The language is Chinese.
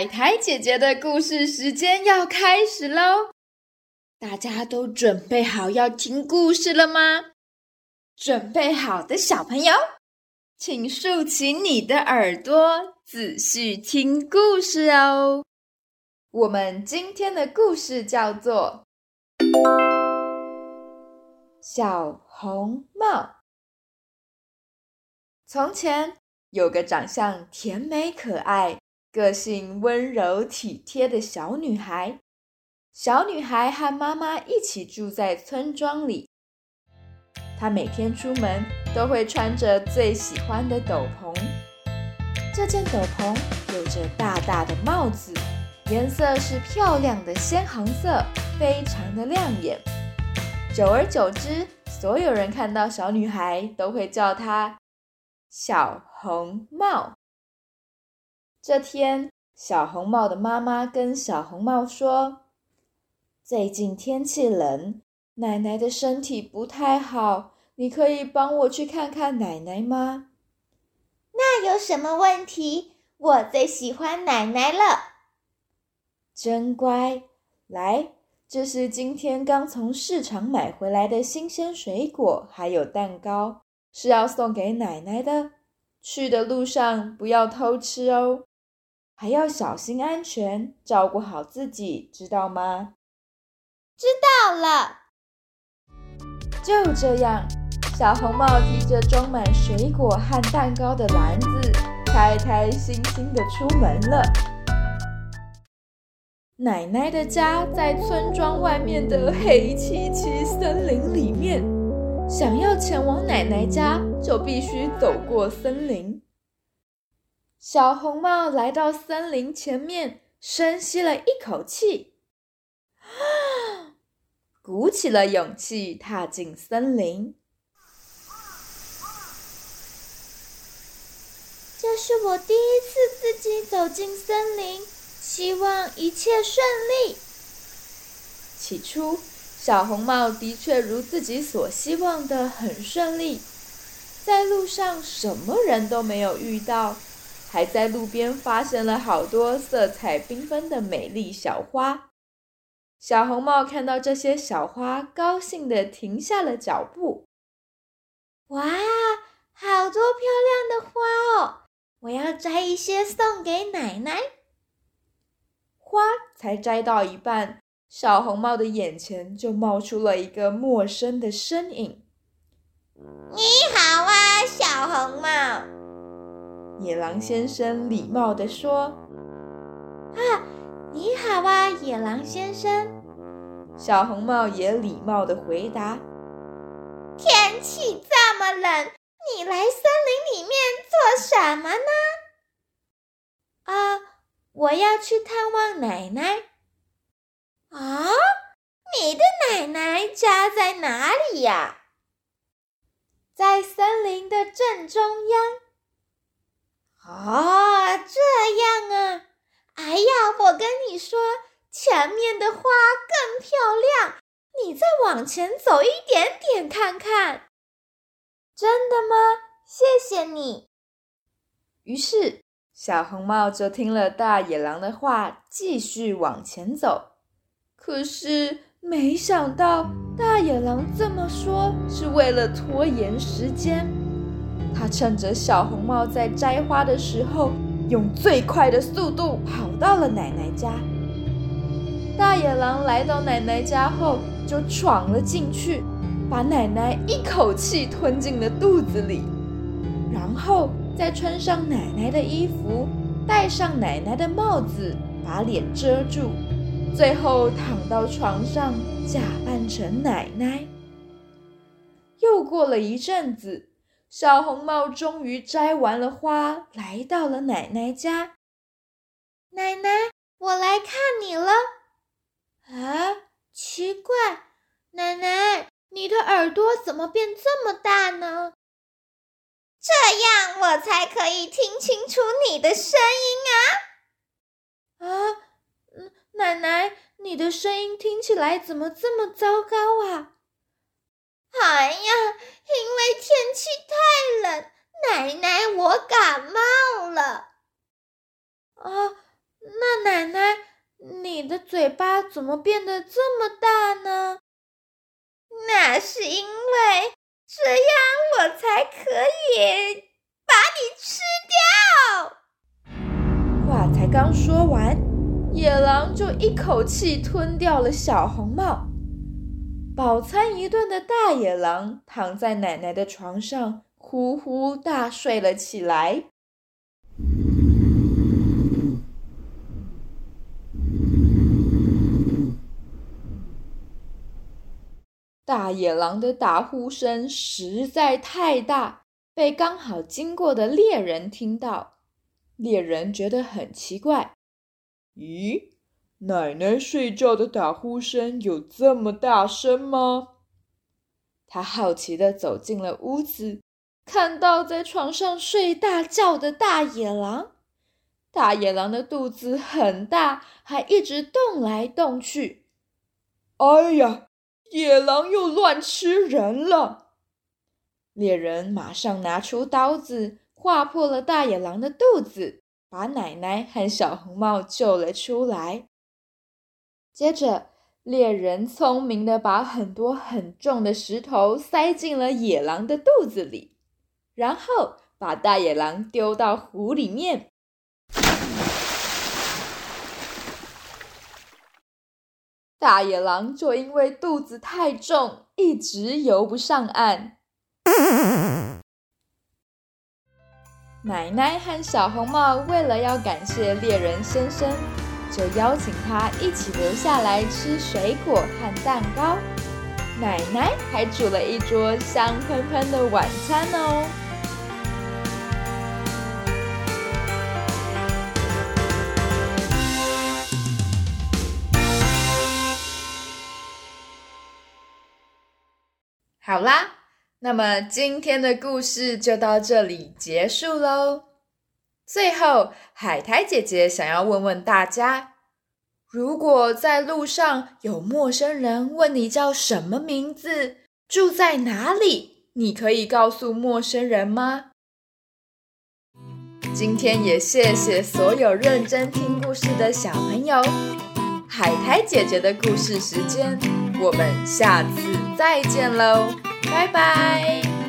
海苔姐姐的故事时间要开始喽！大家都准备好要听故事了吗？准备好的小朋友，请竖起你的耳朵，仔细听故事哦。我们今天的故事叫做《小红帽》。从前有个长相甜美可爱。个性温柔体贴的小女孩，小女孩和妈妈一起住在村庄里。她每天出门都会穿着最喜欢的斗篷，这件斗篷有着大大的帽子，颜色是漂亮的鲜红色，非常的亮眼。久而久之，所有人看到小女孩都会叫她小红帽。这天，小红帽的妈妈跟小红帽说：“最近天气冷，奶奶的身体不太好，你可以帮我去看看奶奶吗？”“那有什么问题？我最喜欢奶奶了。”“真乖，来，这是今天刚从市场买回来的新鲜水果，还有蛋糕，是要送给奶奶的。去的路上不要偷吃哦。”还要小心安全，照顾好自己，知道吗？知道了。就这样，小红帽提着装满水果和蛋糕的篮子，开开心心的出门了。奶奶的家在村庄外面的黑漆漆森林里面，想要前往奶奶家，就必须走过森林。小红帽来到森林前面，深吸了一口气，鼓起了勇气，踏进森林。这是我第一次自己走进森林，希望一切顺利。起初，小红帽的确如自己所希望的很顺利，在路上什么人都没有遇到。还在路边发现了好多色彩缤纷的美丽小花。小红帽看到这些小花，高兴地停下了脚步。哇，好多漂亮的花哦！我要摘一些送给奶奶。花才摘到一半，小红帽的眼前就冒出了一个陌生的身影。你好啊，小红帽。野狼先生礼貌地说：“啊，你好啊，野狼先生。”小红帽也礼貌地回答：“天气这么冷，你来森林里面做什么呢？”“啊，我要去探望奶奶。”“啊，你的奶奶家在哪里呀？”“在森林的正中央。”哦，这样啊！哎呀，我跟你说，前面的花更漂亮，你再往前走一点点看看。真的吗？谢谢你。于是，小红帽就听了大野狼的话，继续往前走。可是，没想到大野狼这么说是为了拖延时间。他趁着小红帽在摘花的时候，用最快的速度跑到了奶奶家。大野狼来到奶奶家后，就闯了进去，把奶奶一口气吞进了肚子里，然后再穿上奶奶的衣服，戴上奶奶的帽子，把脸遮住，最后躺到床上，假扮成奶奶。又过了一阵子。小红帽终于摘完了花，来到了奶奶家。奶奶，我来看你了。啊，奇怪，奶奶，你的耳朵怎么变这么大呢？这样我才可以听清楚你的声音啊！啊，奶奶，你的声音听起来怎么这么糟糕啊？哎呀，因为天气太冷，奶奶我感冒了。啊，那怎么变得这么大呢？那是因为这样我才可以把你吃掉。话才刚说完，野狼就一口气吞掉了小红帽。饱餐一顿的大野狼躺在奶奶的床上，呼呼大睡了起来。大野狼的打呼声实在太大，被刚好经过的猎人听到。猎人觉得很奇怪：“咦，奶奶睡觉的打呼声有这么大声吗？”他好奇地走进了屋子，看到在床上睡大觉的大野狼。大野狼的肚子很大，还一直动来动去。哎呀！野狼又乱吃人了！猎人马上拿出刀子，划破了大野狼的肚子，把奶奶和小红帽救了出来。接着，猎人聪明的把很多很重的石头塞进了野狼的肚子里，然后把大野狼丢到湖里面。大野狼就因为肚子太重，一直游不上岸。奶奶和小红帽为了要感谢猎人先生，就邀请他一起留下来吃水果和蛋糕。奶奶还煮了一桌香喷喷的晚餐哦。好啦，那么今天的故事就到这里结束喽。最后，海苔姐姐想要问问大家：如果在路上有陌生人问你叫什么名字、住在哪里，你可以告诉陌生人吗？今天也谢谢所有认真听故事的小朋友。海苔姐姐的故事时间，我们下次再见喽，拜拜。